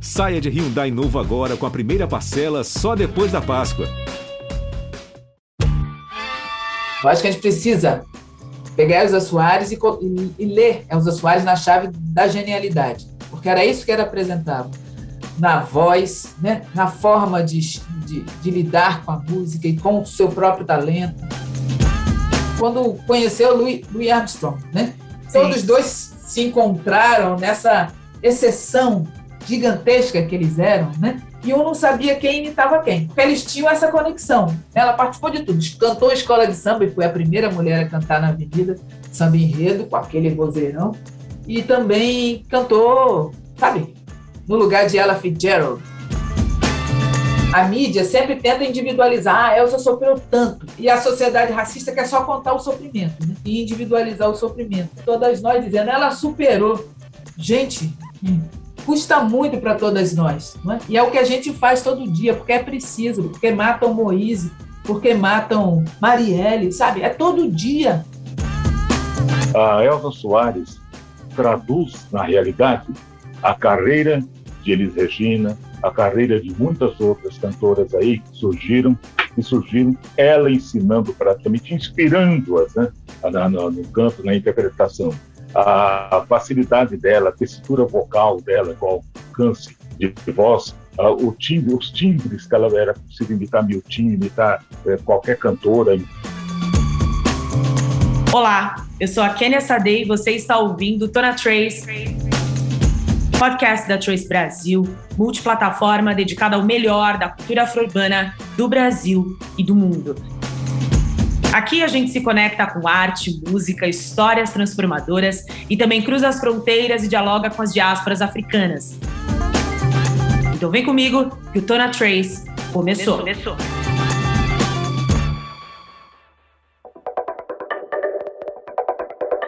Saia de Hyundai novo agora com a primeira parcela só depois da Páscoa. Eu acho que a gente precisa pegar Elza Soares e, e, e ler Elza Soares na chave da genialidade, porque era isso que era apresentado na voz, né? na forma de, de, de lidar com a música e com o seu próprio talento. Quando conheceu Louis, Louis Armstrong, né? todos dois se encontraram nessa exceção gigantesca que eles eram, né? E um não sabia quem imitava quem, eles tinham essa conexão. Ela participou de tudo, cantou escola de samba e foi a primeira mulher a cantar na Avenida Samba Enredo, com aquele vozeirão, e também cantou, sabe, no lugar de Ella Fitzgerald. A mídia sempre tenta individualizar, ah, Elsa sofreu tanto. E a sociedade racista quer só contar o sofrimento, né? E individualizar o sofrimento. Todas nós dizendo, ela superou. Gente, hum, custa muito para todas nós. É? E é o que a gente faz todo dia, porque é preciso, porque matam Moise, porque matam Marielle, sabe? É todo dia. A Elza Soares traduz, na realidade, a carreira de Elis Regina, a carreira de muitas outras cantoras aí que surgiram e surgiram, ela ensinando praticamente, inspirando-as né, no, no canto, na interpretação a facilidade dela, a textura vocal dela, com alcance de voz, o timbre, os timbres que ela era possível imitar Miltinho, imitar é, qualquer cantora. Olá, eu sou a Kenia Sadei e você está ouvindo Tona Trace, podcast da Trace Brasil, multiplataforma dedicada ao melhor da cultura afro-urbana do Brasil e do mundo. Aqui a gente se conecta com arte, música, histórias transformadoras e também cruza as fronteiras e dialoga com as diásporas africanas. Então vem comigo que o Tona Trace começou. começou.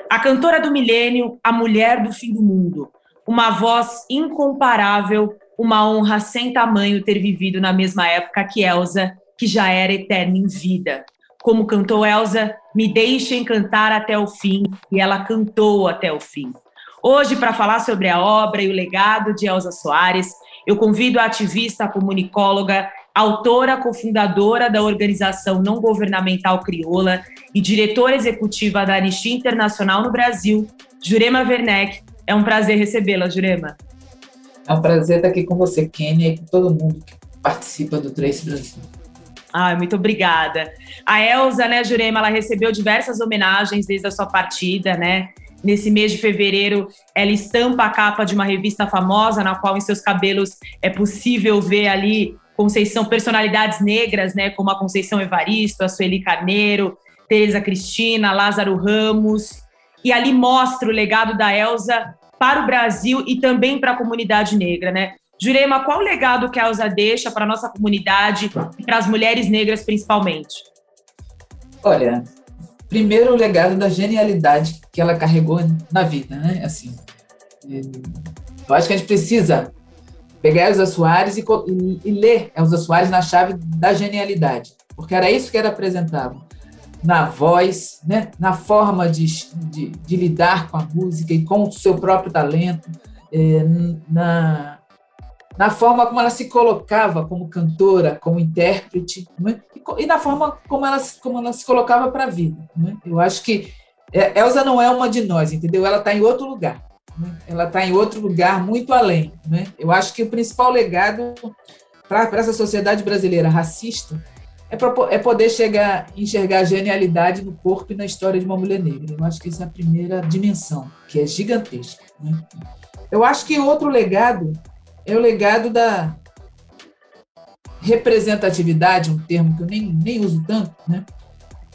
A cantora do milênio, a mulher do fim do mundo. Uma voz incomparável, uma honra sem tamanho ter vivido na mesma época que Elsa, que já era eterna em vida como cantou Elsa, me deixem cantar até o fim, e ela cantou até o fim. Hoje, para falar sobre a obra e o legado de Elsa Soares, eu convido a ativista, a comunicóloga, autora, cofundadora da organização não governamental Crioula e diretora executiva da Anistia Internacional no Brasil, Jurema Werneck. É um prazer recebê-la, Jurema. É um prazer estar aqui com você, Kênia, e com todo mundo que participa do Trace Brasil. Ai, muito obrigada. A Elza, né, Jurema, ela recebeu diversas homenagens desde a sua partida, né? Nesse mês de fevereiro, ela estampa a capa de uma revista famosa, na qual em seus cabelos é possível ver ali Conceição, personalidades negras, né? Como a Conceição Evaristo, a Sueli Carneiro, Teresa Cristina, Lázaro Ramos. E ali mostra o legado da Elza para o Brasil e também para a comunidade negra, né? Jurema, qual o legado que a Elza deixa para a nossa comunidade e para as mulheres negras principalmente? Olha, primeiro o legado da genialidade que ela carregou na vida, né? Assim, eu acho que a gente precisa pegar Elza Soares e, e, ler Elza Soares na chave da genialidade, porque era isso que era apresentado na voz, né? na forma de, de, de lidar com a música e com o seu próprio talento, é, na, na forma como ela se colocava como cantora, como intérprete, é? e na forma como ela, como ela se colocava para a vida. É? Eu acho que é, Elsa não é uma de nós, entendeu? Ela está em outro lugar. É? Ela está em outro lugar muito além. Eu acho que o principal legado para essa sociedade brasileira racista é, é poder chegar, enxergar a genialidade no corpo e na história de uma mulher negra. Eu acho que essa é a primeira dimensão, que é gigantesca. Eu acho que outro legado é o legado da representatividade, um termo que eu nem, nem uso tanto, né?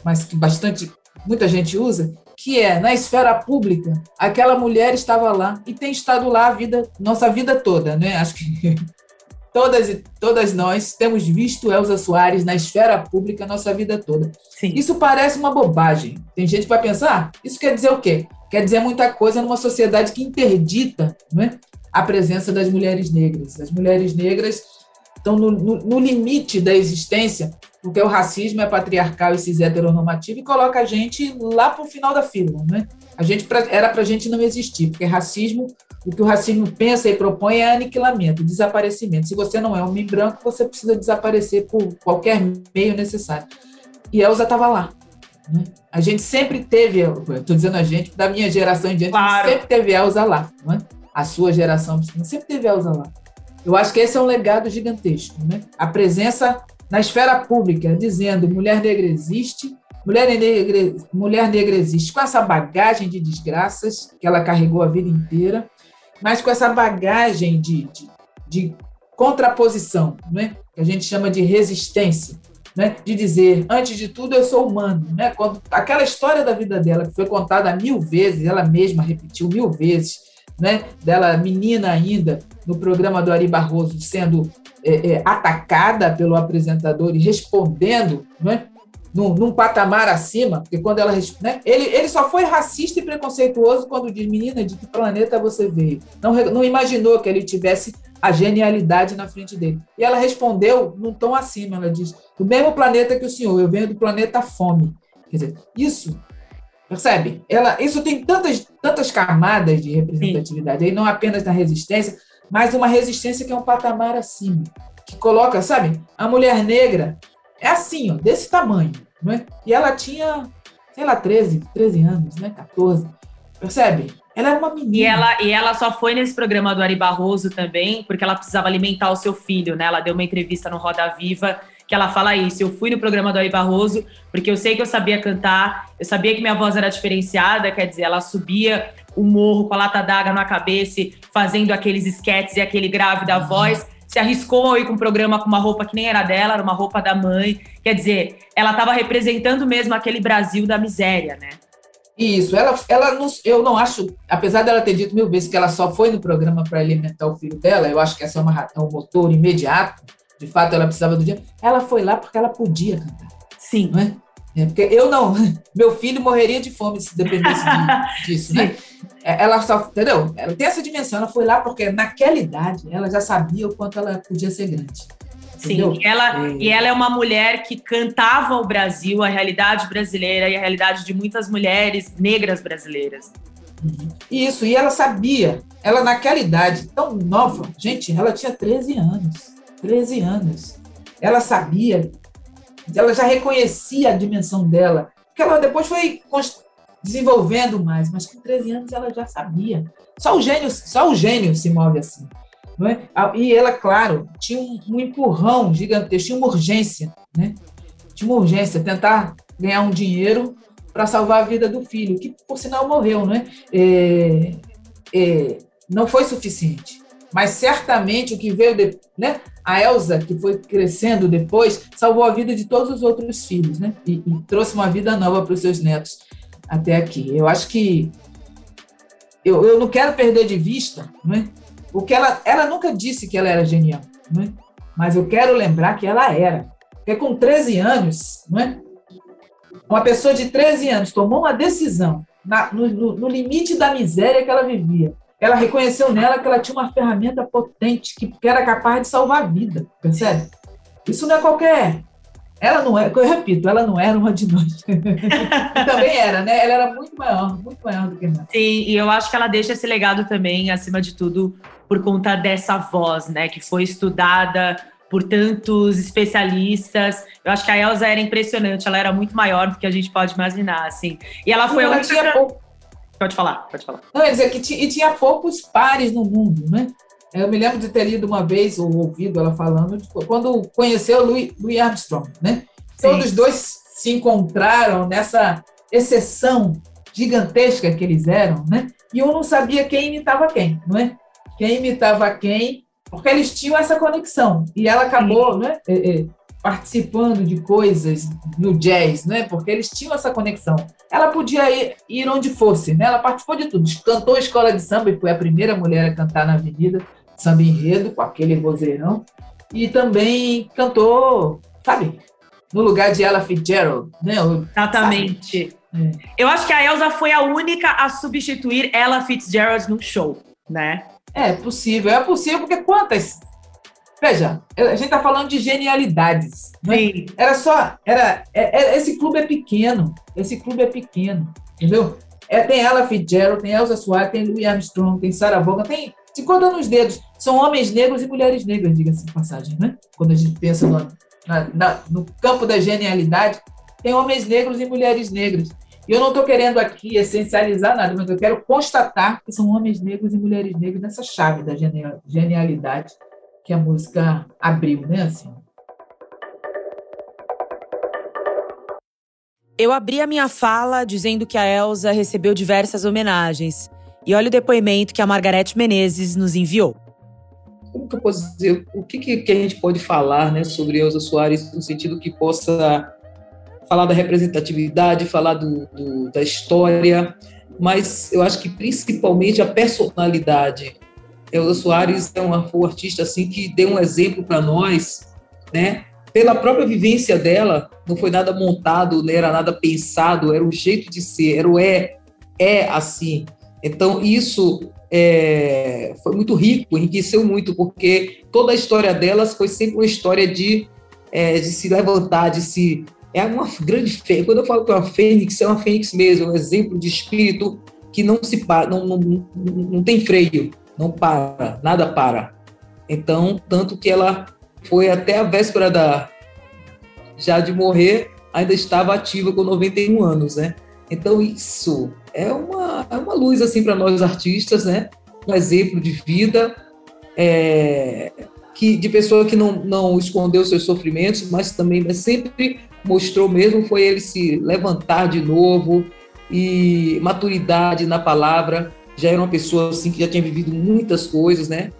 mas que bastante muita gente usa, que é na esfera pública, aquela mulher estava lá e tem estado lá a vida, nossa vida toda, né? Acho que todas todas nós temos visto Elza Soares na esfera pública nossa vida toda. Sim. Isso parece uma bobagem. Tem gente que vai pensar, isso quer dizer o quê? Quer dizer muita coisa numa sociedade que interdita, né? A presença das mulheres negras. As mulheres negras estão no, no, no limite da existência, porque o racismo é patriarcal e cis heteronormativo e coloca a gente lá para o final da fila. Né? A gente era para a gente não existir, porque racismo o que o racismo pensa e propõe é aniquilamento, desaparecimento. Se você não é homem branco, você precisa desaparecer por qualquer meio necessário. E Elza estava lá. Né? A gente sempre teve, estou dizendo a gente, da minha geração em diante, claro. sempre teve Elza lá. Né? A sua geração sempre teve Elza lá. Eu acho que esse é um legado gigantesco. Né? A presença na esfera pública, dizendo mulher negra existe, mulher negra, mulher negra existe, com essa bagagem de desgraças que ela carregou a vida inteira, mas com essa bagagem de, de, de contraposição, né? que a gente chama de resistência, né? de dizer, antes de tudo, eu sou humano. Né? Quando, aquela história da vida dela, que foi contada mil vezes, ela mesma repetiu mil vezes, né? dela menina ainda, no programa do Ari Barroso, sendo é, é, atacada pelo apresentador e respondendo, né? Num, num, patamar acima, porque quando ela. Né, ele, ele só foi racista e preconceituoso quando diz, menina, de que planeta você veio? Não, não imaginou que ele tivesse a genialidade na frente dele. E ela respondeu num tom acima, ela diz, do mesmo planeta que o senhor, eu venho do planeta fome. Quer dizer, isso, percebe? Ela, isso tem tantas, tantas camadas de representatividade, aí não apenas na resistência, mas uma resistência que é um patamar acima, que coloca, sabe, a mulher negra é assim, ó, desse tamanho, não é? E ela tinha, sei lá, 13, 13 anos, né, 14. Percebe? Ela era uma menina. E ela, e ela só foi nesse programa do Ari Barroso também, porque ela precisava alimentar o seu filho, né? Ela deu uma entrevista no Roda Viva que ela fala isso. Eu fui no programa do Ari Barroso porque eu sei que eu sabia cantar, eu sabia que minha voz era diferenciada, quer dizer, ela subia o morro com a lata d'água na cabeça, fazendo aqueles esquetes e aquele grave da voz. Se arriscou a ir com um programa com uma roupa que nem era dela, era uma roupa da mãe. Quer dizer, ela estava representando mesmo aquele Brasil da miséria, né? Isso, ela, ela não, eu não acho, apesar dela ter dito mil vezes que ela só foi no programa para alimentar o filho dela, eu acho que essa é, uma, é um motor imediato, de fato ela precisava do dinheiro, ela foi lá porque ela podia cantar. Sim. Não é? É, porque eu não, meu filho morreria de fome se dependesse de, disso, né? É, ela só, entendeu? Ela tem essa dimensão, ela foi lá porque naquela idade ela já sabia o quanto ela podia ser grande. Sim, e ela, é. e ela é uma mulher que cantava o Brasil, a realidade brasileira e a realidade de muitas mulheres negras brasileiras. Uhum. Isso, e ela sabia, ela naquela idade tão nova, gente, ela tinha 13 anos, 13 anos. Ela sabia ela já reconhecia a dimensão dela, porque ela depois foi desenvolvendo mais, mas com 13 anos ela já sabia. Só o gênio, só o gênio se move assim. É? E ela, claro, tinha um, um empurrão gigantesco, tinha uma urgência, né? Tinha uma urgência, tentar ganhar um dinheiro para salvar a vida do filho, que por sinal morreu, né? É, é, não foi suficiente. Mas certamente o que veio, de, né? A Elsa, que foi crescendo depois, salvou a vida de todos os outros filhos, né? E, e trouxe uma vida nova para os seus netos até aqui. Eu acho que eu, eu não quero perder de vista, né? O que ela, ela nunca disse que ela era genial, né? Mas eu quero lembrar que ela era. Porque com 13 anos, não é? Uma pessoa de 13 anos tomou uma decisão na, no, no limite da miséria que ela vivia ela reconheceu nela que ela tinha uma ferramenta potente que, era capaz de salvar a vida, percebe? Isso não é qualquer. Ela não é, eu repito, ela não era uma de nós. também era, né? Ela era muito maior, muito maior do que nós. Sim, e eu acho que ela deixa esse legado também, acima de tudo, por conta dessa voz, né? Que foi estudada por tantos especialistas. Eu acho que a Elsa era impressionante, ela era muito maior do que a gente pode imaginar, assim. E ela foi ela a única... Tinha pouco Pode falar, pode falar. Não, dizer que e tinha poucos pares no mundo, né? Eu me lembro de ter lido uma vez, ou ouvido ela falando, de, quando conheceu Louis, Louis Armstrong, né? Sim. Todos dois se encontraram nessa exceção gigantesca que eles eram, né? E um não sabia quem imitava quem, não é? Quem imitava quem, porque eles tinham essa conexão. E ela acabou, né? Participando de coisas no jazz, né? Porque eles tinham essa conexão. Ela podia ir, ir onde fosse, né? Ela participou de tudo. Cantou a escola de samba e foi a primeira mulher a cantar na Avenida Samba Enredo com aquele vozeirão. E também cantou, sabe? No lugar de Ella Fitzgerald, né? Exatamente. É. Eu acho que a Elsa foi a única a substituir Ella Fitzgerald num show, né? É possível, é possível, porque quantas Veja, a gente está falando de genialidades. Né? Era só. Era, é, é, esse clube é pequeno. Esse clube é pequeno. Entendeu? É, tem Ella Fitzgerald, tem Elsa Soares, tem Louis Armstrong, tem Sarah Vaughan, tem se contando nos dedos. São homens negros e mulheres negras, diga-se de passagem, né? Quando a gente pensa no, na, na, no campo da genialidade, tem homens negros e mulheres negras. E eu não estou querendo aqui essencializar nada, mas eu quero constatar que são homens negros e mulheres negras nessa chave da genialidade que a música abriu, né? Assim. Eu abri a minha fala dizendo que a Elsa recebeu diversas homenagens. E olha o depoimento que a Margarete Menezes nos enviou. Como que eu posso dizer? O que, que a gente pode falar né, sobre Elsa Soares no sentido que possa falar da representatividade, falar do, do, da história, mas eu acho que principalmente a personalidade. Elza Soares é uma, uma artista assim que deu um exemplo para nós, né? Pela própria vivência dela, não foi nada montado, não era nada pensado, era o jeito de ser, era o é, é assim. Então isso é, foi muito rico, enriqueceu muito, porque toda a história delas foi sempre uma história de, é, de se levantar, de se é uma grande fênix. Quando eu falo que é uma fênix, é uma fênix mesmo, um exemplo de espírito que não se não, não, não tem freio, não para, nada para. Então, tanto que ela foi até a véspera da já de morrer, ainda estava ativa com 91 anos, né? Então isso é uma, é uma luz assim para nós artistas, né? Um exemplo de vida, é, que de pessoa que não, não escondeu seus sofrimentos, mas também né, sempre mostrou mesmo foi ele se levantar de novo e maturidade na palavra. Já era uma pessoa assim que já tinha vivido muitas coisas, né?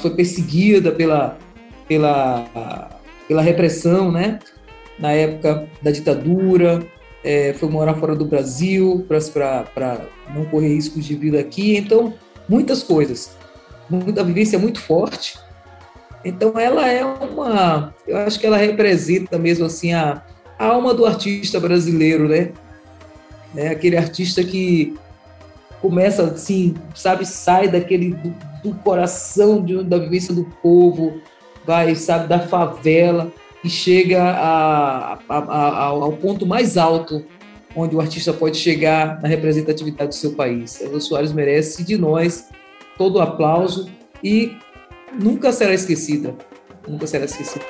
Foi perseguida pela pela pela repressão, né? Na época da ditadura, é, foi morar fora do Brasil para não correr riscos de vida aqui. Então, muitas coisas. Muita vivência muito forte. Então, ela é uma. Eu acho que ela representa mesmo assim a, a alma do artista brasileiro, né? É aquele artista que começa assim, sabe, sai daquele do, do coração de, da vivência do povo, vai, sabe, da favela e chega a, a, a, ao ponto mais alto onde o artista pode chegar na representatividade do seu país. Elza Soares merece de nós todo o aplauso e nunca será esquecida. Nunca será esquecida.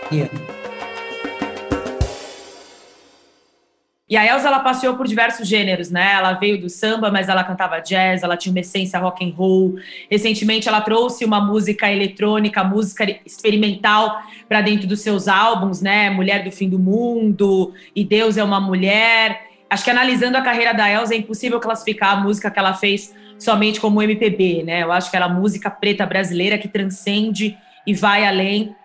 E a Elsa ela passeou por diversos gêneros, né? Ela veio do samba, mas ela cantava jazz, ela tinha uma essência rock and roll. Recentemente ela trouxe uma música eletrônica, música experimental para dentro dos seus álbuns, né? Mulher do Fim do Mundo e Deus é uma Mulher. Acho que analisando a carreira da Elsa é impossível classificar a música que ela fez somente como MPB, né? Eu acho que ela é música preta brasileira que transcende e vai além.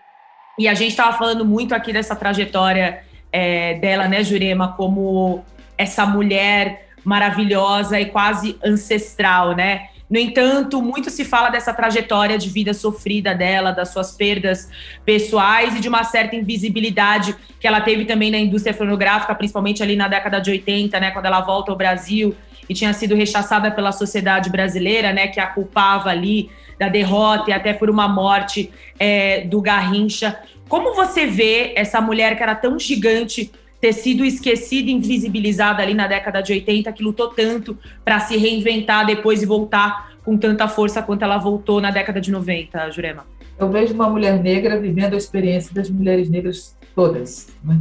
E a gente estava falando muito aqui dessa trajetória é, dela, né, Jurema, como essa mulher maravilhosa e quase ancestral, né? No entanto, muito se fala dessa trajetória de vida sofrida dela, das suas perdas pessoais e de uma certa invisibilidade que ela teve também na indústria fonográfica, principalmente ali na década de 80, né, quando ela volta ao Brasil e tinha sido rechaçada pela sociedade brasileira, né, que a culpava ali da derrota e até por uma morte é, do Garrincha. Como você vê essa mulher que era tão gigante ter sido esquecida, invisibilizada ali na década de 80, que lutou tanto para se reinventar depois e voltar com tanta força quanto ela voltou na década de 90, Jurema? Eu vejo uma mulher negra vivendo a experiência das mulheres negras todas. Né?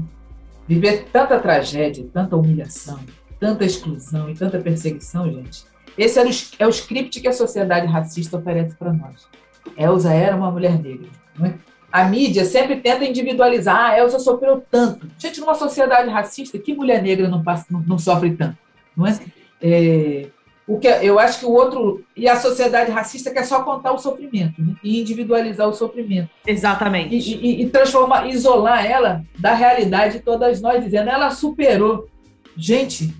Viver tanta tragédia, tanta humilhação, tanta exclusão e tanta perseguição, gente. Esse o, é o script que a sociedade racista oferece para nós. Elsa era uma mulher negra. É? a mídia sempre tenta individualizar. Ah, Elsa sofreu tanto. Gente, numa sociedade racista, que mulher negra não, passa, não, não sofre tanto? Não é? é? o que eu acho que o outro e a sociedade racista quer só contar o sofrimento né? e individualizar o sofrimento. Exatamente. E, e, e transformar, isolar ela da realidade de todas nós, dizendo ela superou. Gente,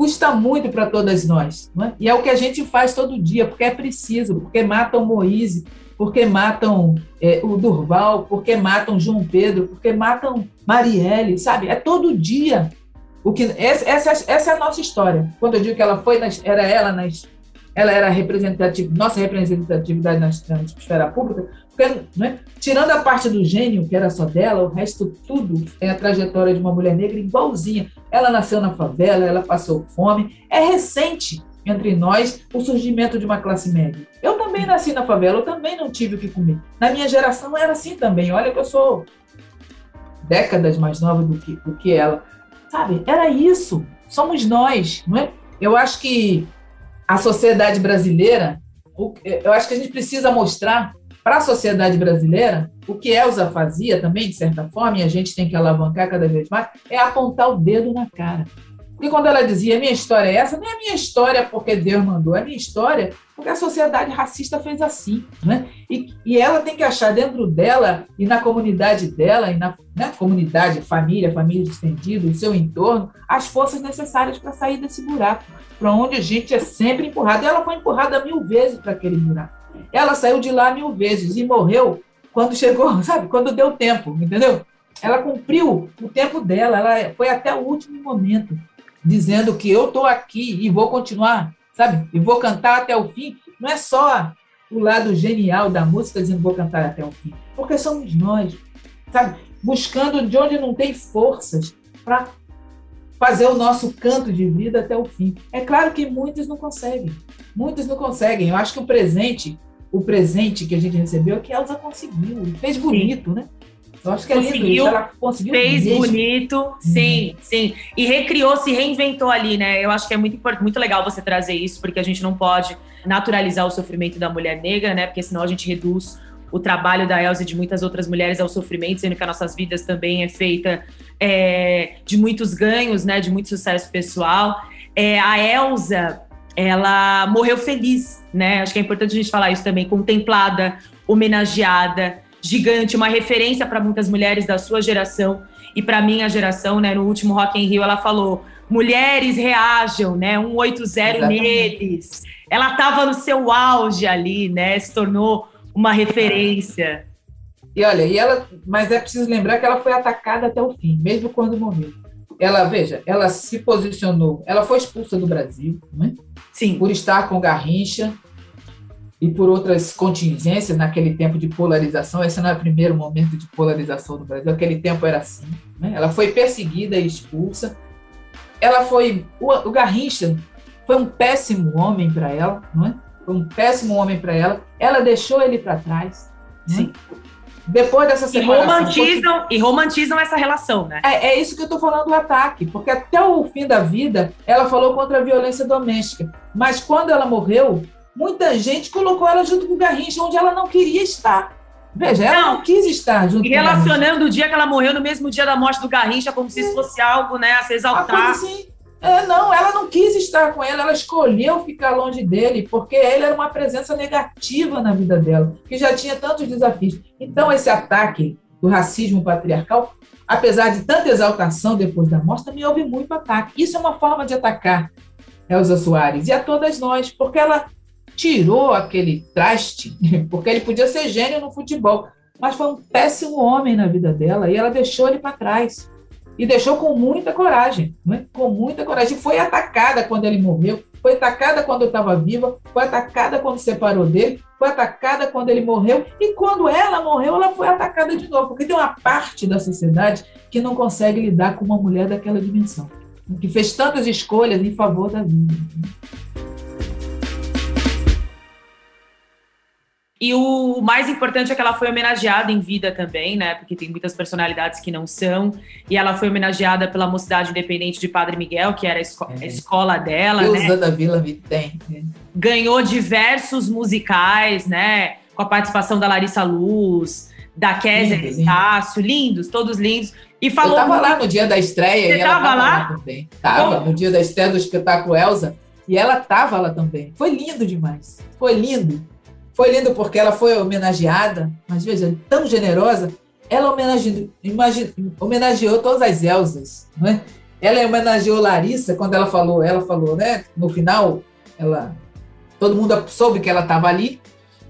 custa muito para todas nós, é? e é o que a gente faz todo dia, porque é preciso, porque matam Moise, porque matam é, o Durval, porque matam João Pedro, porque matam Marielle, sabe? É todo dia. O que essa, essa, é a nossa história. Quando eu digo que ela foi, nas, era ela nas, ela era representativa, nossa representatividade na, na esfera pública, né, tirando a parte do gênio, que era só dela, o resto tudo é a trajetória de uma mulher negra igualzinha. Ela nasceu na favela, ela passou fome. É recente entre nós o surgimento de uma classe média. Eu também nasci na favela, eu também não tive o que comer. Na minha geração era assim também. Olha que eu sou décadas mais nova do que, do que ela. Sabe? Era isso. Somos nós, não é? Eu acho que a sociedade brasileira, eu acho que a gente precisa mostrar para a sociedade brasileira o que Elsa fazia também, de certa forma, e a gente tem que alavancar cada vez mais, é apontar o dedo na cara. Porque quando ela dizia minha história é essa, não é minha história porque Deus mandou, é minha história porque a sociedade racista fez assim. Né? E, e ela tem que achar dentro dela e na comunidade dela, e na né, comunidade, família, família estendida, o seu entorno, as forças necessárias para sair desse buraco, para onde a gente é sempre empurrado. E ela foi empurrada mil vezes para aquele buraco. Ela saiu de lá mil vezes e morreu quando chegou, sabe? Quando deu tempo, entendeu? Ela cumpriu o tempo dela, ela foi até o último momento dizendo que eu estou aqui e vou continuar, sabe? E vou cantar até o fim. Não é só o lado genial da música dizendo vou cantar até o fim, porque somos nós, sabe? Buscando de onde não tem forças para fazer o nosso canto de vida até o fim. É claro que muitos não conseguem, muitos não conseguem. Eu acho que o presente, o presente que a gente recebeu é que Elsa conseguiu fez bonito, né? Eu acho que é conseguiu, lindo isso. Ela conseguiu fez mesmo. bonito, sim, uhum. sim. E recriou, se reinventou ali, né? Eu acho que é muito, muito legal você trazer isso, porque a gente não pode naturalizar o sofrimento da mulher negra, né? Porque senão a gente reduz o trabalho da Elsa e de muitas outras mulheres ao sofrimento, sendo que as nossas vidas também é feita é, de muitos ganhos, né? De muito sucesso pessoal. É, a Elsa, ela morreu feliz, né? Acho que é importante a gente falar isso também, contemplada, homenageada gigante, uma referência para muitas mulheres da sua geração e para minha geração, né? No último Rock in Rio ela falou: "Mulheres reajam, né? 180 Exatamente. neles". Ela estava no seu auge ali, né? Se tornou uma referência. E olha, e ela, mas é preciso lembrar que ela foi atacada até o fim, mesmo quando morreu. Ela, veja, ela se posicionou, ela foi expulsa do Brasil, né? Sim. Por estar com Garrincha, e por outras contingências naquele tempo de polarização. Esse não é o primeiro momento de polarização no Brasil, aquele tempo era assim. Né? Ela foi perseguida e expulsa. Ela foi. O, o Garrincha foi um péssimo homem para ela, não é? Foi um péssimo homem para ela. Ela deixou ele para trás. Né? Sim. Depois dessa separação. E romantizam, porque... e romantizam essa relação, né? É, é isso que eu estou falando do ataque, porque até o fim da vida ela falou contra a violência doméstica. Mas quando ela morreu, muita gente colocou ela junto com o Garrincha, onde ela não queria estar. Veja, ela não, não quis estar junto e relacionando o dia que ela morreu no mesmo dia da morte do Garrincha, como se isso fosse algo né, a se exaltar. Assim, é, não, ela não quis estar com ele, ela escolheu ficar longe dele, porque ele era uma presença negativa na vida dela, que já tinha tantos desafios. Então, esse ataque do racismo patriarcal, apesar de tanta exaltação depois da morte, também houve muito ataque. Isso é uma forma de atacar Elza Soares e a todas nós, porque ela tirou aquele traste, porque ele podia ser gênio no futebol, mas foi um péssimo homem na vida dela e ela deixou ele para trás. E deixou com muita coragem, né? com muita coragem. Foi atacada quando ele morreu, foi atacada quando eu estava viva, foi atacada quando separou dele, foi atacada quando ele morreu, e quando ela morreu, ela foi atacada de novo, porque tem uma parte da sociedade que não consegue lidar com uma mulher daquela dimensão, que fez tantas escolhas em favor da vida. E o mais importante é que ela foi homenageada em vida também, né? Porque tem muitas personalidades que não são. E ela foi homenageada pela Mocidade Independente de Padre Miguel, que era a, esco é. a escola dela. Deus né? da Vila Vitem. Ganhou diversos musicais, né? Com a participação da Larissa Luz, da Kézia Estácio, lindos, todos lindos. E falou. Eu tava lá no dia da estreia. Você tava, lá? lá também. Tava, no dia da estreia do espetáculo Elsa. E ela tava lá também. Foi lindo demais. Foi lindo. Foi lindo porque ela foi homenageada, mas veja, tão generosa, ela homenageou, imagine, homenageou todas as Elsas, não é? Ela homenageou Larissa quando ela falou, ela falou, né? No final, ela, todo mundo soube que ela estava ali,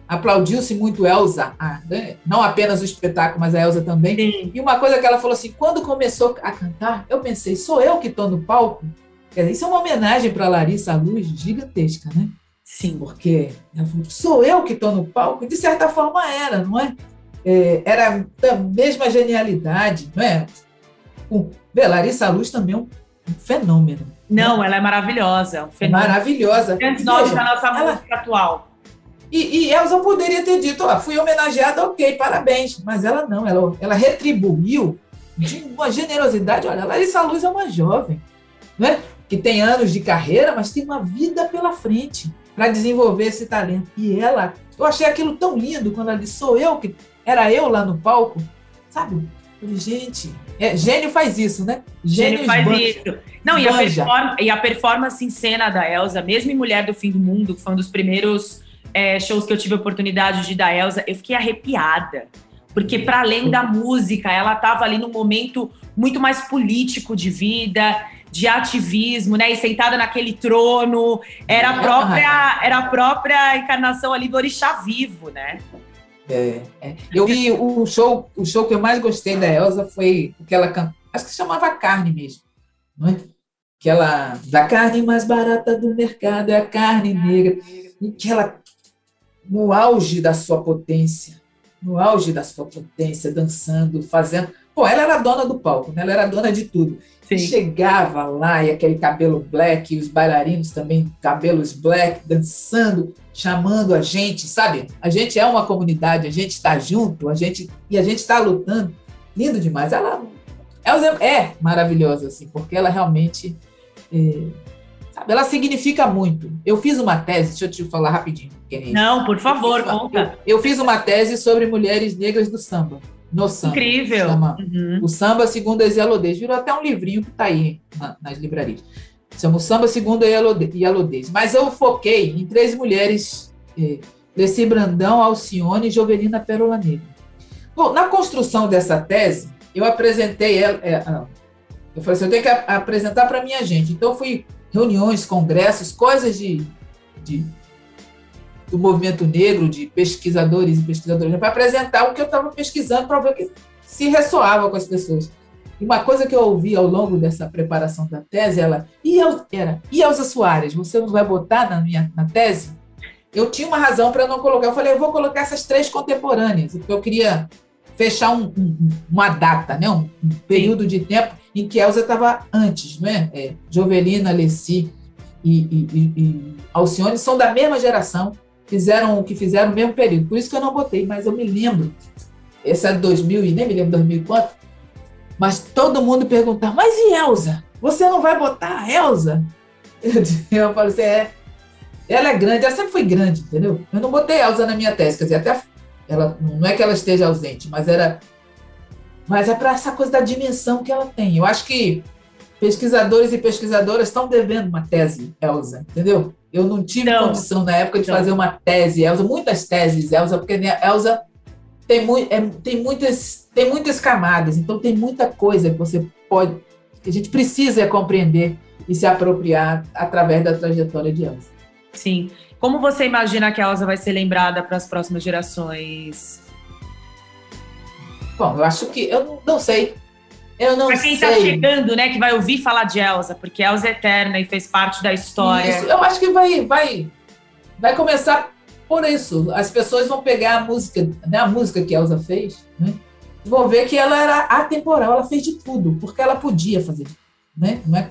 aplaudiu-se muito Elsa, né? não apenas o espetáculo, mas a Elsa também. Sim. E uma coisa que ela falou assim, quando começou a cantar, eu pensei, sou eu que estou no palco? Dizer, isso é uma homenagem para Larissa à Luz gigantesca, né? Sim. Porque sou eu que estou no palco, de certa forma era, não é? é era da mesma genialidade, não é? O, vê, Larissa Luz também é um, um fenômeno. Não, né? ela é maravilhosa. Um fenômeno. Maravilhosa. Grandes nomes da nossa ela, música atual. E, e Elza poderia ter dito, ó, fui homenageada, ok, parabéns. Mas ela não, ela, ela retribuiu de uma generosidade. Olha, Larissa Luz é uma jovem, né? que tem anos de carreira, mas tem uma vida pela frente para desenvolver esse talento. E ela, eu achei aquilo tão lindo quando ela disse: sou eu que era eu lá no palco, sabe? falei, gente, é, gênio faz isso, né? Gênio, gênio faz banja, isso. Não, e a, e a, performance em cena da Elsa, mesmo em Mulher do Fim do Mundo, que foi um dos primeiros é, shows que eu tive a oportunidade de ir da Elsa, eu fiquei arrepiada. Porque, para além da música, ela estava ali num momento muito mais político de vida de ativismo, né? E sentada naquele trono, era a própria, era a própria encarnação ali do orixá vivo, né? É, é. Eu vi o show, o show que eu mais gostei da Elsa foi o que ela canta, acho que se chamava Carne mesmo, não é? Que ela da carne mais barata do mercado é a carne negra, e que ela no auge da sua potência, no auge da sua potência, dançando, fazendo. Pô, ela era dona do palco, né? ela era dona de tudo. Sim. Chegava lá e aquele cabelo black, e os bailarinos também, cabelos black, dançando, chamando a gente, sabe? A gente é uma comunidade, a gente está junto, a gente e a gente está lutando. Lindo demais. Ela, ela é maravilhosa, assim, porque ela realmente. É, sabe, ela significa muito. Eu fiz uma tese, deixa eu te falar rapidinho. Não, por favor, eu conta. Eu, eu fiz uma tese sobre mulheres negras do samba no samba. Incrível. Uhum. O Samba Segundo as Yalodês. Virou até um livrinho que está aí na, nas livrarias. Chama o Samba Segundo a Yalodês. Mas eu foquei em três mulheres, eh, Leci Brandão, Alcione e Jovelina Pérola Negra. Bom, na construção dessa tese, eu apresentei ela... É, eu falei assim, eu tenho que apresentar para minha gente. Então, fui reuniões, congressos, coisas de, de do movimento negro, de pesquisadores e pesquisadoras, para apresentar o que eu estava pesquisando para ver que se ressoava com as pessoas. E uma coisa que eu ouvi ao longo dessa preparação da tese, ela, e eu, era, e Elza Soares, você não vai botar na minha na tese? Eu tinha uma razão para não colocar. Eu falei, eu vou colocar essas três contemporâneas, porque eu queria fechar um, um, uma data, né? um, um período de tempo em que Elza estava antes, né? É, Jovelina, Leci e, e, e, e Alcione são da mesma geração, fizeram o que fizeram no mesmo período. Por isso que eu não botei, mas eu me lembro. Esse é 2000 e nem me lembro 2000 quanto. Mas todo mundo perguntava, mas e Elza? Você não vai botar a Elza? Eu, falei assim, é, ela é grande, ela sempre foi grande, entendeu? Eu não botei Elza na minha tese, quer dizer, até ela, não é que ela esteja ausente, mas era mas é para essa coisa da dimensão que ela tem. Eu acho que pesquisadores e pesquisadoras estão devendo uma tese, Elza, entendeu? Eu não tive não. condição na época de não. fazer uma tese, Elza, muitas teses, Elza, porque Elza tem, mu é, tem, muitas, tem muitas camadas, então tem muita coisa que você pode, que a gente precisa compreender e se apropriar através da trajetória de Elza. Sim. Como você imagina que a Elza vai ser lembrada para as próximas gerações? Bom, eu acho que eu não, não sei. Eu não pra quem está chegando, né, que vai ouvir falar de Elsa, porque Elsa é eterna e fez parte da história. Isso, eu acho que vai, vai, vai começar por isso. As pessoas vão pegar a música, né, a música que Elsa fez, né, vão ver que ela era atemporal, ela fez de tudo, porque ela podia fazer, né? Não é,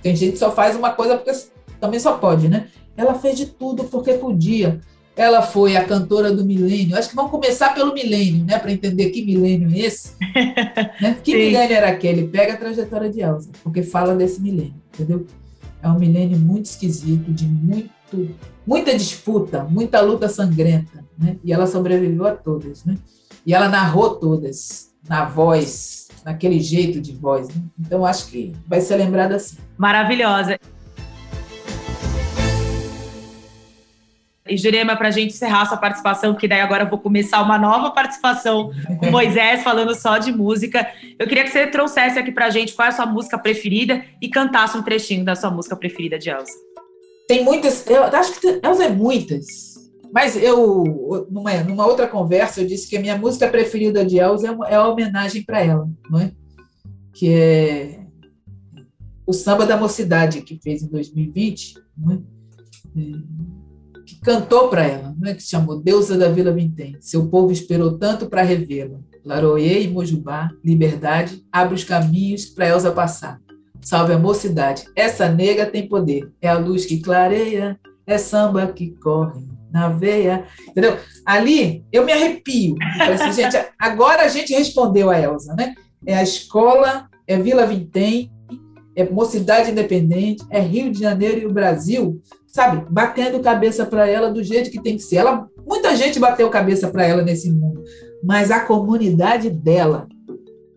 tem gente que só faz uma coisa porque também só pode, né? Ela fez de tudo porque podia. Ela foi a cantora do milênio. Acho que vamos começar pelo milênio, né? Para entender que milênio é esse. né? Que Sim. milênio era aquele? Pega a trajetória de Elsa, porque fala desse milênio, entendeu? É um milênio muito esquisito, de muito, muita disputa, muita luta sangrenta, né? E ela sobreviveu a todas, né? E ela narrou todas, na voz, naquele jeito de voz. Né? Então, acho que vai ser lembrada assim. Maravilhosa. E Jurema, para a gente encerrar sua participação, que daí agora eu vou começar uma nova participação com Moisés, falando só de música. Eu queria que você trouxesse aqui para a gente qual é a sua música preferida e cantasse um trechinho da sua música preferida de Elsa. Tem muitas, eu acho que Elsa é muitas. Mas eu, numa, numa outra conversa, eu disse que a minha música preferida de Elsa é, uma, é a homenagem para ela, não é? Que é o Samba da Mocidade, que fez em 2020, não é? é que cantou para ela, né, que se chamou Deusa da Vila Vintém. Seu povo esperou tanto para revê-la. Laroê e Mojubá, liberdade, abre os caminhos para Elsa passar. Salve a mocidade, essa nega tem poder, é a luz que clareia, é samba que corre na veia, entendeu? Ali eu me arrepio. Assim, gente, agora a gente respondeu a Elsa, né? É a escola, é Vila Vintém, é Mocidade Independente, é Rio de Janeiro e o Brasil, sabe? Batendo cabeça para ela do jeito que tem que ser. Ela, muita gente bateu cabeça para ela nesse mundo, mas a comunidade dela,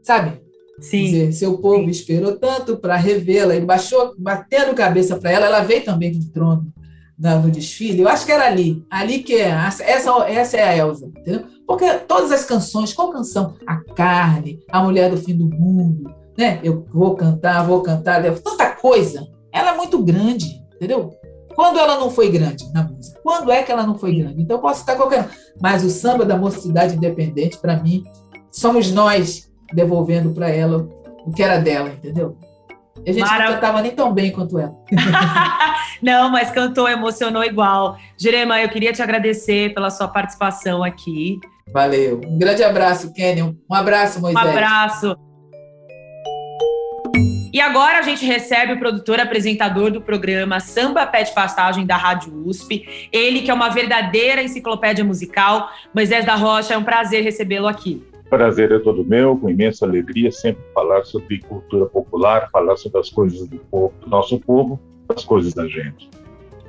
sabe? Sim. Dizer, seu povo Sim. esperou tanto para revê-la, ele baixou, batendo cabeça para ela, ela veio também no trono no desfile. Eu acho que era ali, ali que é, essa, essa é a Elsa, entendeu? Porque todas as canções, qual canção? A Carne, A Mulher do Fim do Mundo, né? Eu vou cantar, vou cantar, tanta coisa. Ela é muito grande, entendeu? Quando ela não foi grande na música? Quando é que ela não foi grande? Então posso citar qualquer um. Mas o samba da mocidade independente, para mim, somos nós devolvendo para ela o que era dela, entendeu? A gente Marav... não cantava nem tão bem quanto ela. não, mas cantou, emocionou igual. Jerema, eu queria te agradecer pela sua participação aqui. Valeu. Um grande abraço, Kenyon. Um abraço, Moisés. Um abraço. E agora a gente recebe o produtor apresentador do programa Samba Pé de Passagem da Rádio USP. Ele que é uma verdadeira enciclopédia musical. Moisés da Rocha, é um prazer recebê-lo aqui. Prazer é todo meu, com imensa alegria sempre falar sobre cultura popular, falar sobre as coisas do, povo, do nosso povo, as coisas da gente.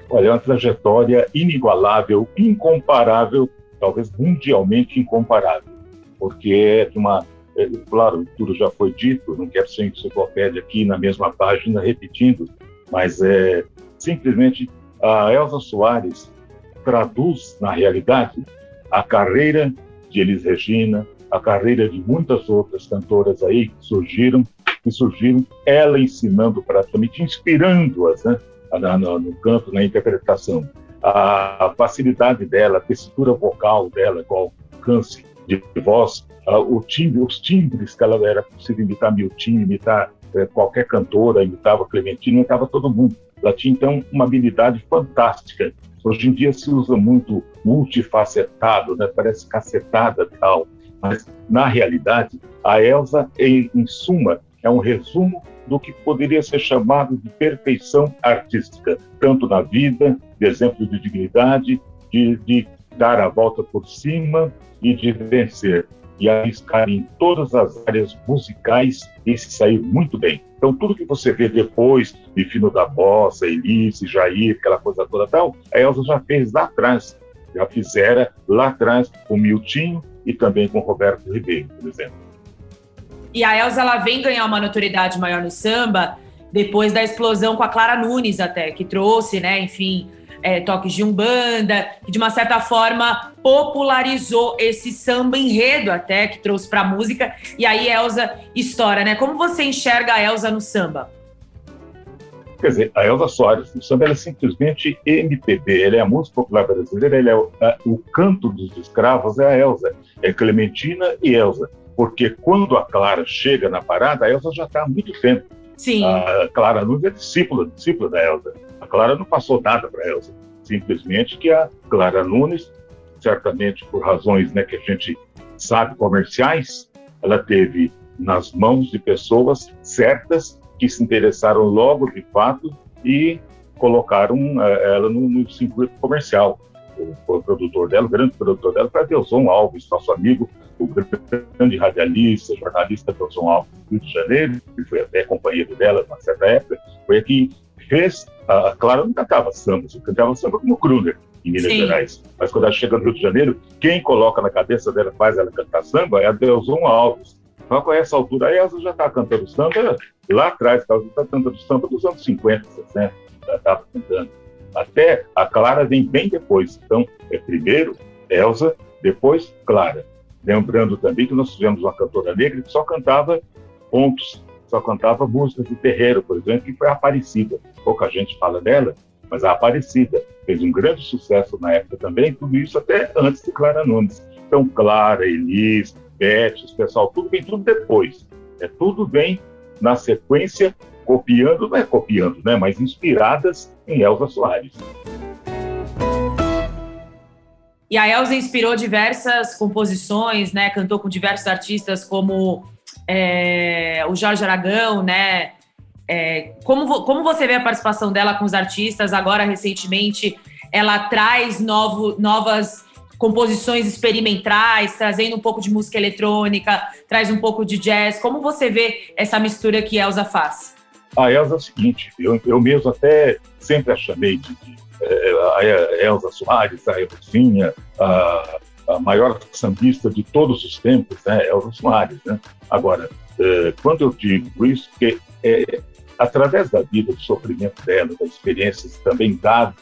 Olha, é uma trajetória inigualável, incomparável, talvez mundialmente incomparável, porque é de uma é, claro, tudo já foi dito, não quero ser enciclopédia aqui na mesma página repetindo, mas é simplesmente a Elza Soares traduz na realidade a carreira de Elis Regina, a carreira de muitas outras cantoras aí que surgiram, que surgiram, ela ensinando praticamente, inspirando-as né, no, no canto, na interpretação. A facilidade dela, a tessitura vocal dela, qual alcance de voz, o timbre, os timbres que ela era possível imitar Milton, imitar é, qualquer cantora, imitava Clementino, imitava todo mundo. Ela tinha, então, uma habilidade fantástica. Hoje em dia se usa muito multifacetado, né? parece cacetada tal. Mas, na realidade, a Elsa, em, em suma, é um resumo do que poderia ser chamado de perfeição artística, tanto na vida, de exemplo de dignidade, de, de dar a volta por cima e de vencer e arriscar em todas as áreas musicais e se sair muito bem. Então, tudo que você vê depois de Fino da Bossa, Elise, Jair, aquela coisa toda tal, a Elza já fez lá atrás, já fizera lá atrás com Miltinho e também com Roberto Ribeiro, por exemplo. E a Elza ela vem ganhar uma notoriedade maior no samba depois da explosão com a Clara Nunes até, que trouxe, né, enfim, é, toques de umbanda, que de uma certa forma popularizou esse samba enredo até, que trouxe para a música. E aí Elza estoura, né? Como você enxerga a Elza no samba? Quer dizer, a Elza Soares no samba é simplesmente MPB, ela é a música popular brasileira, ela é o, a, o canto dos escravos é a Elza, é Clementina e Elza. Porque quando a Clara chega na parada, a Elza já está há muito tempo. Sim. A Clara Nunes é discípula, discípula da Elza. Clara não passou nada para a Elza. Simplesmente que a Clara Nunes, certamente por razões né, que a gente sabe comerciais, ela teve nas mãos de pessoas certas que se interessaram logo de fato e colocaram uh, ela no, no circuito comercial. O, o, produtor dela, o grande produtor dela, foi Adelson Alves, nosso amigo, o grande radialista, jornalista Adelson Alves do Rio de Janeiro, que foi até companheiro dela numa certa época, foi aqui fez, a Clara não cantava samba, você cantava samba como Kruger, em Minas Sim. Gerais. Mas quando ela chega no Rio de Janeiro, quem coloca na cabeça dela, faz ela cantar samba, é a Delzon Alves. Então, com essa altura, aí ela já está cantando samba lá atrás, ela está cantando samba dos anos 50, 60, já estava cantando. Até a Clara vem bem depois. Então, é primeiro Elsa, depois Clara. Lembrando também que nós tivemos uma cantora negra que só cantava pontos só cantava músicas de terreiro, por exemplo, que foi a Aparecida. Pouca gente fala dela, mas a Aparecida fez um grande sucesso na época também, tudo isso até antes de Clara Nunes. Então, Clara, Elis, Beth, pessoal, tudo vem tudo depois. É tudo vem na sequência, copiando, não é copiando, né, mas inspiradas em Elza Soares. E a Elza inspirou diversas composições, né? Cantou com diversos artistas como é, o Jorge Aragão, né? É, como, como você vê a participação dela com os artistas? Agora, recentemente, ela traz novo, novas composições experimentais, trazendo um pouco de música eletrônica, traz um pouco de jazz. Como você vê essa mistura que Elza faz? A Elza é o seguinte, eu, eu mesmo até sempre a chamei de, de é, a Elza Soares, a Elzinha, a, a maior sambista de todos os tempos, né, Elza Soares. Né? Agora, é, quando eu digo isso, que é, através da vida, do sofrimento dela, das experiências também dado,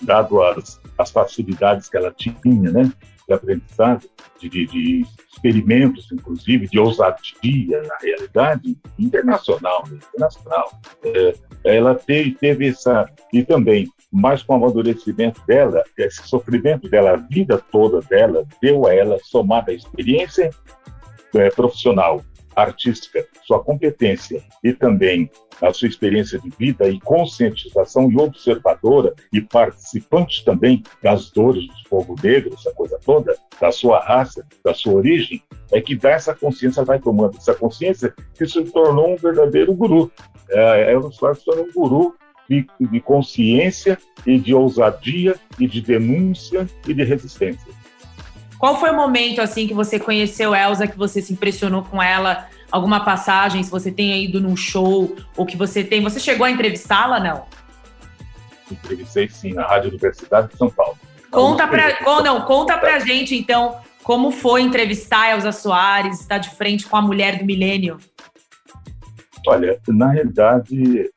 dado as, as facilidades que ela tinha, né, de aprendizado, de, de, de, experimentos, inclusive, de ousadia, na realidade, internacional, internacional. É, ela teve, teve essa, e também, mais com o amadurecimento dela, esse sofrimento dela, a vida toda dela, deu a ela, somada à experiência é, profissional, artística, sua competência e também a sua experiência de vida e conscientização e observadora e participante também das dores do povo negro, essa coisa toda, da sua raça, da sua origem, é que dá essa consciência, vai tomando essa consciência que se tornou um verdadeiro guru. É, é um se tornou um guru de, de consciência e de ousadia e de denúncia e de resistência. Qual foi o momento assim que você conheceu Elsa, que você se impressionou com ela? Alguma passagem, se você tenha ido num show, ou que você tem. Você chegou a entrevistá-la, não? Entrevistei sim, na Rádio Universidade de São Paulo. Conta pra, não, conta pra gente, então, como foi entrevistar a Elza Soares, estar de frente com a mulher do milênio? Olha, na realidade,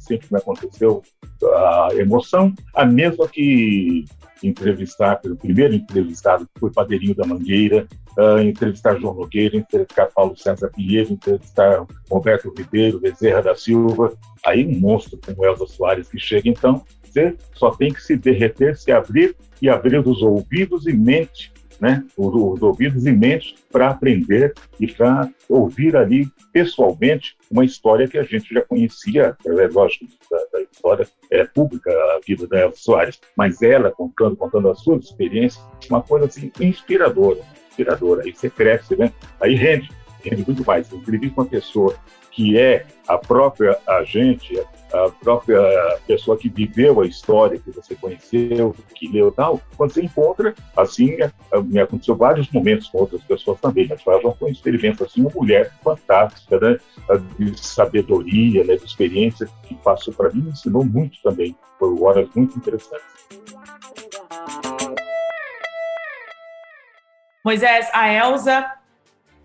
sempre me aconteceu a emoção, a mesma que entrevistar, o primeiro entrevistado foi Padeirinho da Mangueira, uh, entrevistar João Nogueira, entrevistar Paulo César Pinheiro, entrevistar Roberto Ribeiro, Bezerra da Silva, aí um monstro como Elza Soares que chega, então você só tem que se derreter, se abrir e abrir os ouvidos e mente né, os, os ouvidos mente para aprender e para ouvir ali pessoalmente uma história que a gente já conhecia, é lógico, da, da história é, pública, a vida da Elsa Soares, mas ela contando, contando as suas experiências, uma coisa assim inspiradora, inspiradora. Aí você cresce, né? Aí rende, rende muito mais. Eu uma pessoa que é a própria agente, a própria pessoa que viveu a história que você conheceu, que leu tal, quando você encontra, assim, é, me aconteceu vários momentos com outras pessoas também, mas foi um experimento, assim, uma mulher fantástica, né, de sabedoria, né, de experiência, que passou para mim, ensinou muito também, foram horas muito interessantes. Moisés, a Elsa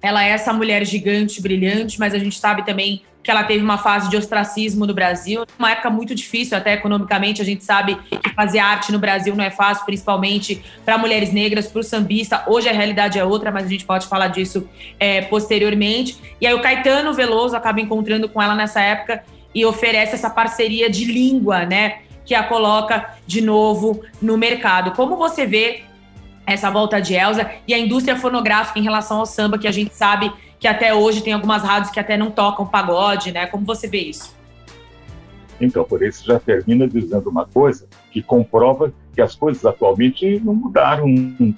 ela é essa mulher gigante, brilhante, mas a gente sabe também que ela teve uma fase de ostracismo no Brasil, uma época muito difícil, até economicamente. A gente sabe que fazer arte no Brasil não é fácil, principalmente para mulheres negras, para o sambista. Hoje a realidade é outra, mas a gente pode falar disso é, posteriormente. E aí o Caetano Veloso acaba encontrando com ela nessa época e oferece essa parceria de língua, né? Que a coloca de novo no mercado. Como você vê essa volta de Elsa e a indústria fonográfica em relação ao samba, que a gente sabe que até hoje tem algumas rádios que até não tocam pagode, né? Como você vê isso? Então, por isso já termina dizendo uma coisa que comprova que as coisas atualmente não mudaram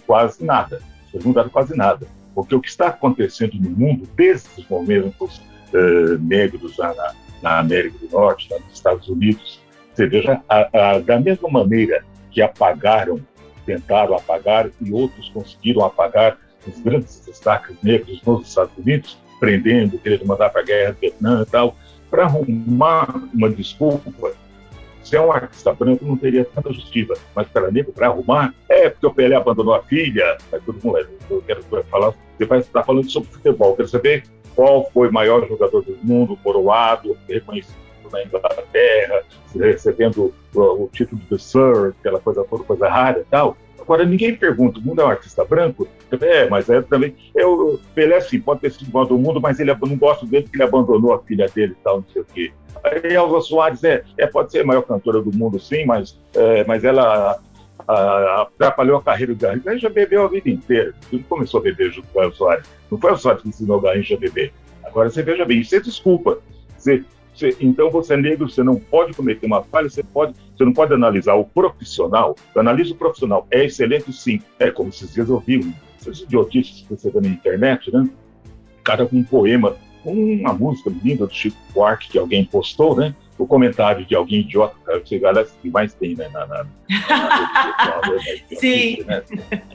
quase nada. Não mudaram quase nada. Porque o que está acontecendo no mundo, desde os momentos uh, negros na, na, América do Norte, nos Estados Unidos, você veja, a, a, da mesma maneira que apagaram tentaram apagar e outros conseguiram apagar os grandes destaques negros nos Estados Unidos, prendendo, querendo mandar para a guerra do Vietnã e tal, para arrumar uma desculpa. Se é um artista branco, não teria tanta justiça, mas para negro, para arrumar, é porque o Pelé abandonou a filha, mas todo mundo, eu quero falar, você vai estar falando sobre futebol, quero saber qual foi o maior jogador do mundo, coroado, reconhecido na Inglaterra, recebendo o, o título de Sir, aquela coisa toda, coisa rara e tal. Agora, ninguém pergunta, o mundo é um artista branco? É, mas é também. Eu, Pelé, sim, pode ter sido igual do mundo, mas ele não gosto dele porque ele abandonou a filha dele e tal, não sei o quê. Aí Elza Soares é, é, pode ser a maior cantora do mundo, sim, mas, é, mas ela a, atrapalhou a carreira do Garrincha. Garrincha bebeu a vida inteira. Ele começou a beber junto com o Elza Soares. Não foi o Soares que ensinou o Garrincha a beber. Agora, você veja bem, é desculpa. Você, Você, então você é negro, você não pode cometer uma falha, você, pode, você não pode analisar o profissional. Analisa o profissional. É excelente, sim. É como esses dias eu vi essas idiotices que você vê na internet, né? Cara com um poema, uma música linda do Chico Buarque que alguém postou, né? O comentário de alguém idiota, galera que mais tem, né? Na, na, na Sim. Né?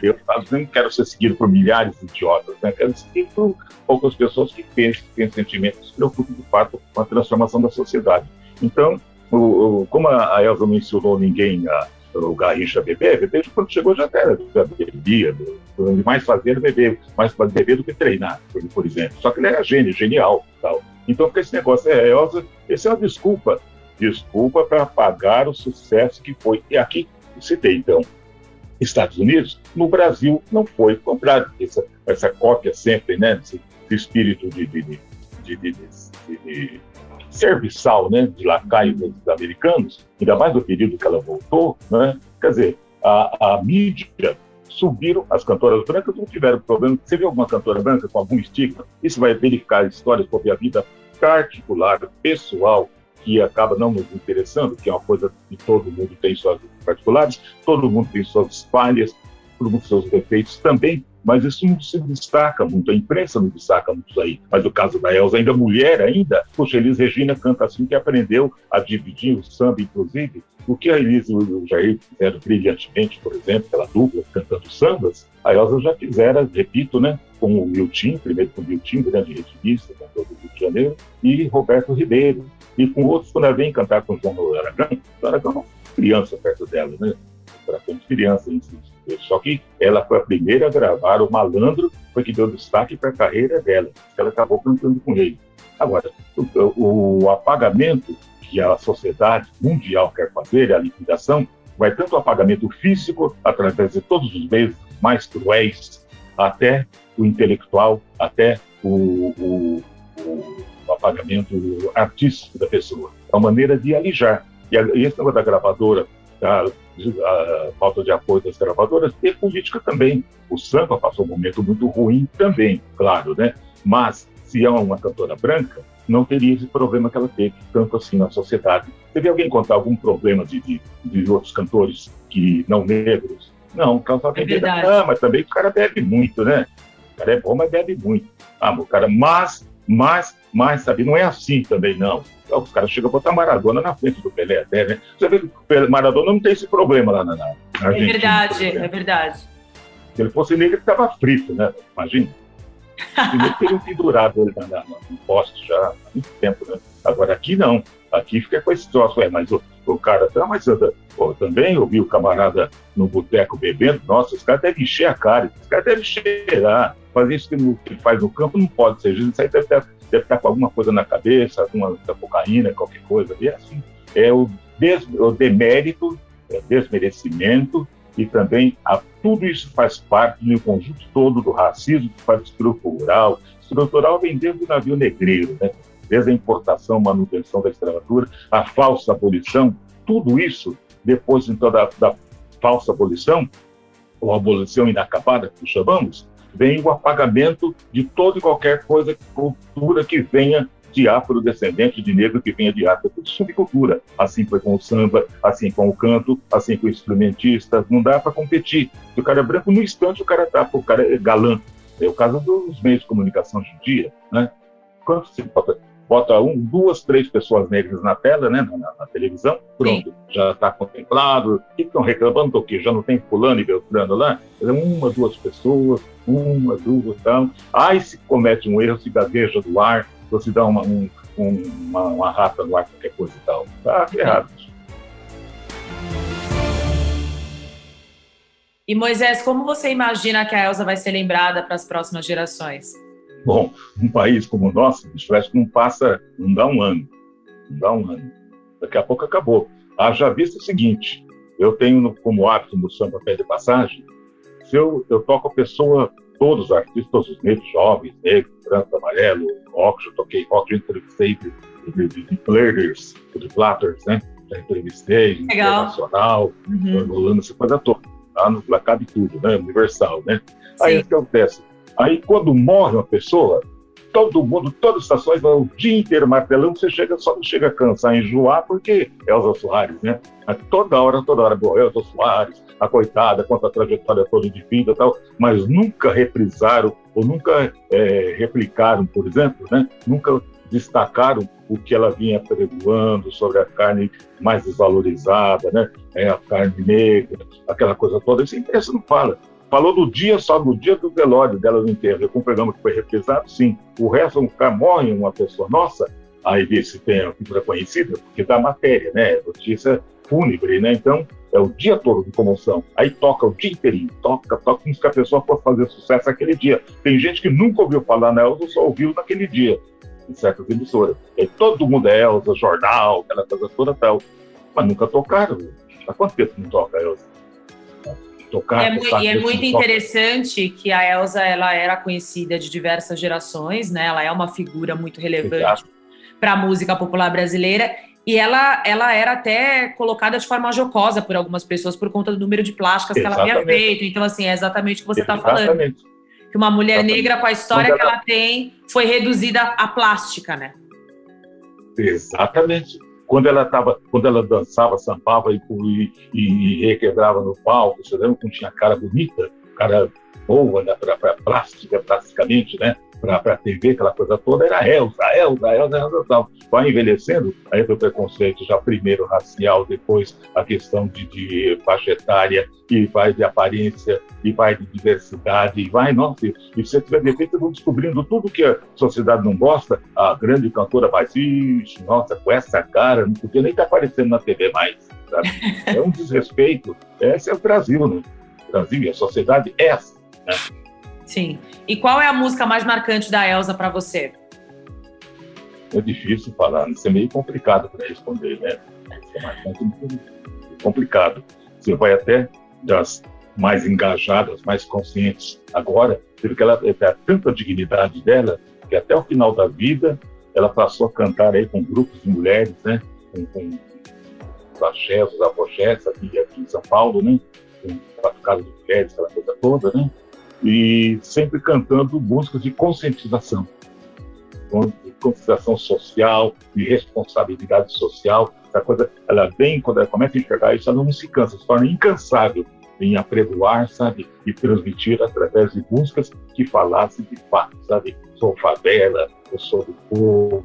Eu não quero ser seguido por milhares de idiotas, né? Quero ser seguido por poucas pessoas que pensam, que têm sentimentos, se preocupam de fato com a transformação da sociedade. Então, o, o, como a Elza não ensinou ninguém a, o Garrincha beber, beber quando chegou já era, já bebia, que mais fazia era beber, mais beber do que treinar, por exemplo. Só que ele era gênio, genial, tal. Então, com esse negócio é Elza, essa é uma desculpa. Desculpa para apagar o sucesso que foi. E aqui, citei então, Estados Unidos, no Brasil não foi comprado. Essa, essa cópia sempre, né? Esse, espírito de, de, de, de, de serviçal, né? De lacaio dos americanos, ainda mais no período que ela voltou, né? Quer dizer, a, a mídia subiram, as cantoras brancas não tiveram problema. Você viu alguma cantora branca com algum estigma? Isso vai verificar histórias sobre a vida particular, pessoal, que acaba não nos interessando, que é uma coisa que todo mundo tem suas particulares, todo mundo tem suas falhas, todo mundo tem seus defeitos também, mas isso não se destaca muito, a imprensa não destaca muito isso aí. Mas no caso da Elza, ainda mulher ainda, poxa, Elis Regina canta assim que aprendeu a dividir o samba, inclusive, o que a Elis e o Jair fizeram brilhantemente, por exemplo, pela dupla, cantando sambas, a Elza já fizera, repito, né, com o Milton, primeiro com o Milton, grande retivista, cantor do Rio de Janeiro, e Roberto Ribeiro, e com outros, quando ela vem cantar com o João Aragão, o Aragão é criança perto dela, né, praticamente criança, só que ela foi a primeira a gravar o Malandro, foi que deu destaque para a carreira dela, ela acabou cantando com ele. Agora, o, o apagamento que a sociedade mundial quer fazer, a liquidação, vai tanto o apagamento físico, através de todos os meios mais cruéis, até o intelectual, até o, o, o apagamento artístico da pessoa. É uma maneira de alijar. E, esse negócio da gravadora, a, a, falta de apoio das gravadoras, e política também. O samba passou um momento muito ruim também, claro, né? Mas, se é uma cantora branca, não teria esse problema que ela teve, tanto assim na sociedade. Teve alguém contar algum problema de, de, de outros cantores que não negros? Não, causava é verdade. Ah, mas também o cara bebe muito, né? O cara é bom, mas bebe muito. Ah, o cara, mas, mas, mas, sabe, não é assim também, não. Os caras chegam a botar Maradona na frente do Pelé até, né? Você vê que Maradona não tem esse problema lá na, na Argentina. É verdade, é verdade. Se ele fosse negro, ele estava frito, né? Imagina. Primeiro teriam pendurado ele na, na, no poste já há muito tempo, né? Agora aqui não. Aqui fica com esse troço, é, mas o, o cara tá, mas também eu vi o camarada no boteco bebendo, nossa, os caras devem encher a cara, os caras devem cheirar. Fazer isso que ele faz no campo não pode ser. Isso aí deve, estar, deve estar com alguma coisa na cabeça, alguma cocaína, qualquer coisa. E é assim. É o, des, o demérito, é desmerecimento e também a, tudo isso faz parte do conjunto todo do racismo que faz estrutural. Estrutural vem desde o navio negreiro, né? desde a importação, manutenção da escravatura, a falsa abolição, tudo isso, depois então da, da falsa abolição, ou abolição inacabada, que chamamos, vem o apagamento de toda e qualquer coisa, cultura que venha de afrodescendente, de negro que venha de África, de subcultura. Assim foi com o samba, assim com o canto, assim com o instrumentista. Não dá para competir. Se o cara é branco, no instante o cara tá, o cara é galã. É o caso dos meios de comunicação hoje em dia, né? Quando você bota, um, duas, três pessoas negras na tela, né, na, na televisão, pronto, Sim. já está contemplado. O que estão reclamando do quê? Já não tem fulano e beltrano lá? Uma, duas pessoas, uma, duas, tal. Aí se comete um erro, se gagueja do ar, ou se dá uma, um, uma, uma rata no ar, qualquer coisa e tal. Tá errado. E Moisés, como você imagina que a Elsa vai ser lembrada para as próximas gerações? Bom, um país como o nosso, parece que não passa, não dá um ano, não dá um ano. Daqui a pouco acabou. Haja visto o seguinte, eu tenho como hábito no samba pé de passagem, se eu, eu toco a pessoa todos os artistas, todos os negros, jovens, negros, branco, amarelo, rock, já toquei rock, já entrevistei de, de, de, de players, de platters, né? Já entrevistei, Legal. internacional, uhum. rolando essa coisa toda. Tá? No cabe tudo, né? Universal, né? Sim. Aí o que acontece? Aí quando morre uma pessoa, todo mundo, todas as estações, o dia inteiro martelando, você chega, só não chega a cansar, enjoar, porque Elza Soares, né? Toda hora, toda hora, boa, Elza Soares, a coitada, conta a trajetória toda de vida e tal, mas nunca reprisaram, ou nunca é, replicaram, por exemplo, né? Nunca destacaram o que ela vinha pregoando sobre a carne mais desvalorizada, né? É, a carne negra, aquela coisa toda. Isso, isso não fala. Falou do dia, só no dia do velório dela no enterro, com um programa que foi reprisado, sim. O resto, um cara morre uma pessoa nossa, aí vê se tem a figura conhecida, porque dá matéria, né? Notícia fúnebre, né? Então, é o dia todo de comoção. Aí toca o dia inteirinho, toca, toca, como se a pessoa fosse fazer sucesso aquele dia. Tem gente que nunca ouviu falar na Elza, só ouviu naquele dia, em certas emissoras. E todo mundo é Elza, jornal, aquela coisa toda tal. Mas nunca tocaram. Há quanto tempo não toca Elza? Tocar. É, tocar, e é muito interessante que a Elsa ela era conhecida de diversas gerações, né? Ela é uma figura muito relevante para a música popular brasileira. E ela, ela era até colocada de forma jocosa por algumas pessoas por conta do número de plásticas exatamente. que ela havia feito. Então, assim, é exatamente o que você está falando. Que uma mulher exatamente. negra, com a história que ela tem, foi reduzida à plástica, né? Exatamente quando ela tava, quando ela dançava, sambava e, e, e requebrava no palco, você lembra como tinha cara bonita, cara boa, né, para plástica, plasticamente, né? Para a TV, aquela coisa toda, era Elza, Elza, Elza, Elza, tal. Vai envelhecendo, aí o preconceito já primeiro racial, depois a questão de, de faixa etária, e vai de aparência, e vai de diversidade, e vai, nossa, e, e se tiver defeito, vão descobrindo tudo que a sociedade não gosta, a grande cantora vai, ixi, nossa, com essa cara, não podia nem estar tá aparecendo na TV mais? É um desrespeito. Esse é o Brasil, né? O Brasil e a sociedade é essa, né? Sim. E qual é a música mais marcante da Elsa para você? É difícil falar, isso é meio complicado para responder, né? É é complicado. Você vai até das mais engajadas, mais conscientes agora, porque ela tem tanta dignidade dela que até o final da vida ela passou a cantar aí com grupos de mulheres, né? Com, com os axés, os aqui, aqui em São Paulo, né? Com quatro casas de mulheres, aquela coisa toda, né? E sempre cantando músicas de conscientização, de conscientização social, de responsabilidade social. Essa coisa, ela vem, quando ela começa a enxergar isso, ela não se cansa, se torna incansável em apregoar, sabe, e transmitir através de músicas que falassem de fato, sabe, sou favela, eu sou do povo,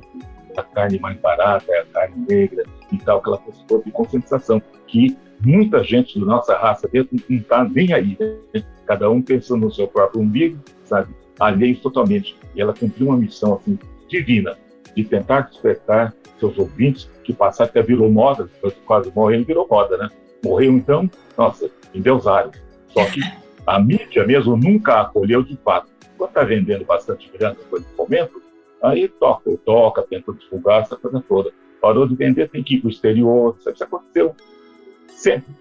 a carne mais barata é a carne negra e tal, aquela coisa de conscientização que muita gente da nossa raça dentro não está nem aí, né? cada um pensando no seu próprio umbigo, sabe? Alheio totalmente. E ela cumpriu uma missão assim divina de tentar despertar seus ouvintes que passaram até virou moda, quase morreu virou moda, né? Morreu então, nossa, em Deus Só que a mídia mesmo nunca acolheu de fato. Quando está vendendo bastante grana no momento, aí toca, toca, tenta divulgar essa coisa toda. Parou de vender, tem que ir para o exterior, sabe? Isso aconteceu sempre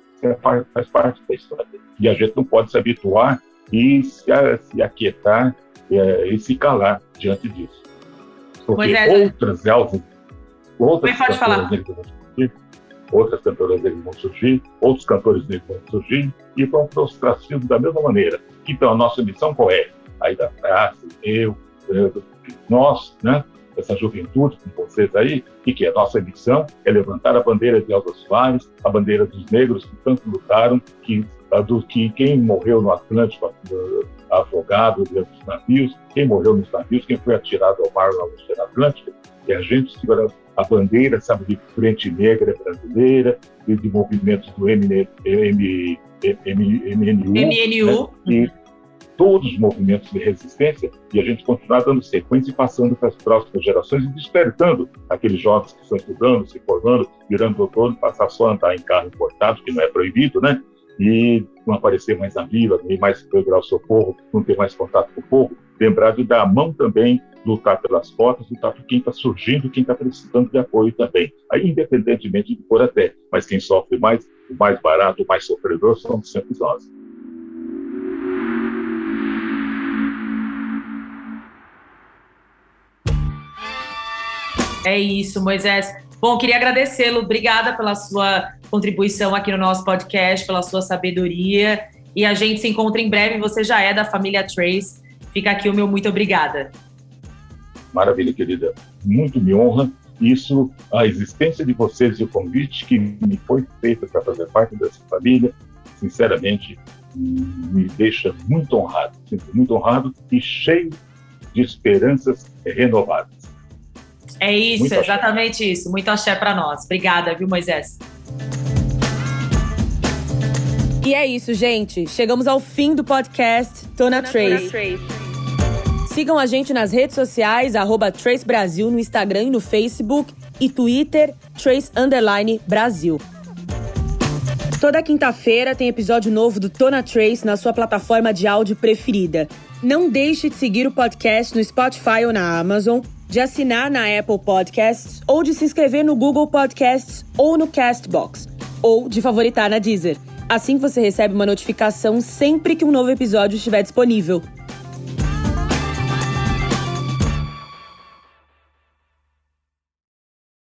faz parte da história. E a gente não pode se habituar e se, se aquietar é, e se calar diante disso. Porque é, outras Elvis, outras cantoras negras vão surgir, outras cantoras negras vão surgir, outros cantores negros vão surgir e vão para o ostracismo da mesma maneira. Então, a nossa missão qual é? Aí da praça, eu, eu nós, né? Essa juventude com vocês aí, e que a nossa missão é levantar a bandeira de Elza Soares, a bandeira dos negros que tanto lutaram, que, do, que quem morreu no Atlântico afogado dentro dos navios, quem morreu nos navios, quem foi atirado ao mar na Oceano Atlântico, e a gente segura a bandeira, sabe, de frente negra brasileira e de movimentos do MN, M, M, MNU. MNU. Né? E, todos os movimentos de resistência e a gente continuar dando sequência e passando para as próximas gerações e despertando aqueles jovens que estão estudando, se formando, virando doutor, passar só a andar em carro importado, que não é proibido, né? E não aparecer mais na vila, nem mais procurar o povo, não ter mais contato com o povo, lembrar de dar a mão também, lutar pelas cotas, lutar por quem está surgindo, quem está precisando de apoio também. Aí, independentemente de por até, mas quem sofre mais, o mais barato, o mais sofredor, somos sempre nós. É isso, Moisés. Bom, queria agradecê-lo. Obrigada pela sua contribuição aqui no nosso podcast, pela sua sabedoria. E a gente se encontra em breve. Você já é da família Trace. Fica aqui o meu muito obrigada. Maravilha, querida. Muito me honra isso, a existência de vocês e o convite que me foi feito para fazer parte dessa família, sinceramente, me deixa muito honrado, muito honrado e cheio de esperanças renovadas. É isso, muito exatamente axé. isso. Muito axé para nós. Obrigada, viu, Moisés? E é isso, gente. Chegamos ao fim do podcast Tona, Tona Trace. Trace. Sigam a gente nas redes sociais, arroba Trace Brasil no Instagram e no Facebook e Twitter, Trace Underline Brasil. Toda quinta-feira tem episódio novo do Tona Trace na sua plataforma de áudio preferida. Não deixe de seguir o podcast no Spotify ou na Amazon, de assinar na Apple Podcasts ou de se inscrever no Google Podcasts ou no Castbox, ou de favoritar na Deezer. Assim você recebe uma notificação sempre que um novo episódio estiver disponível.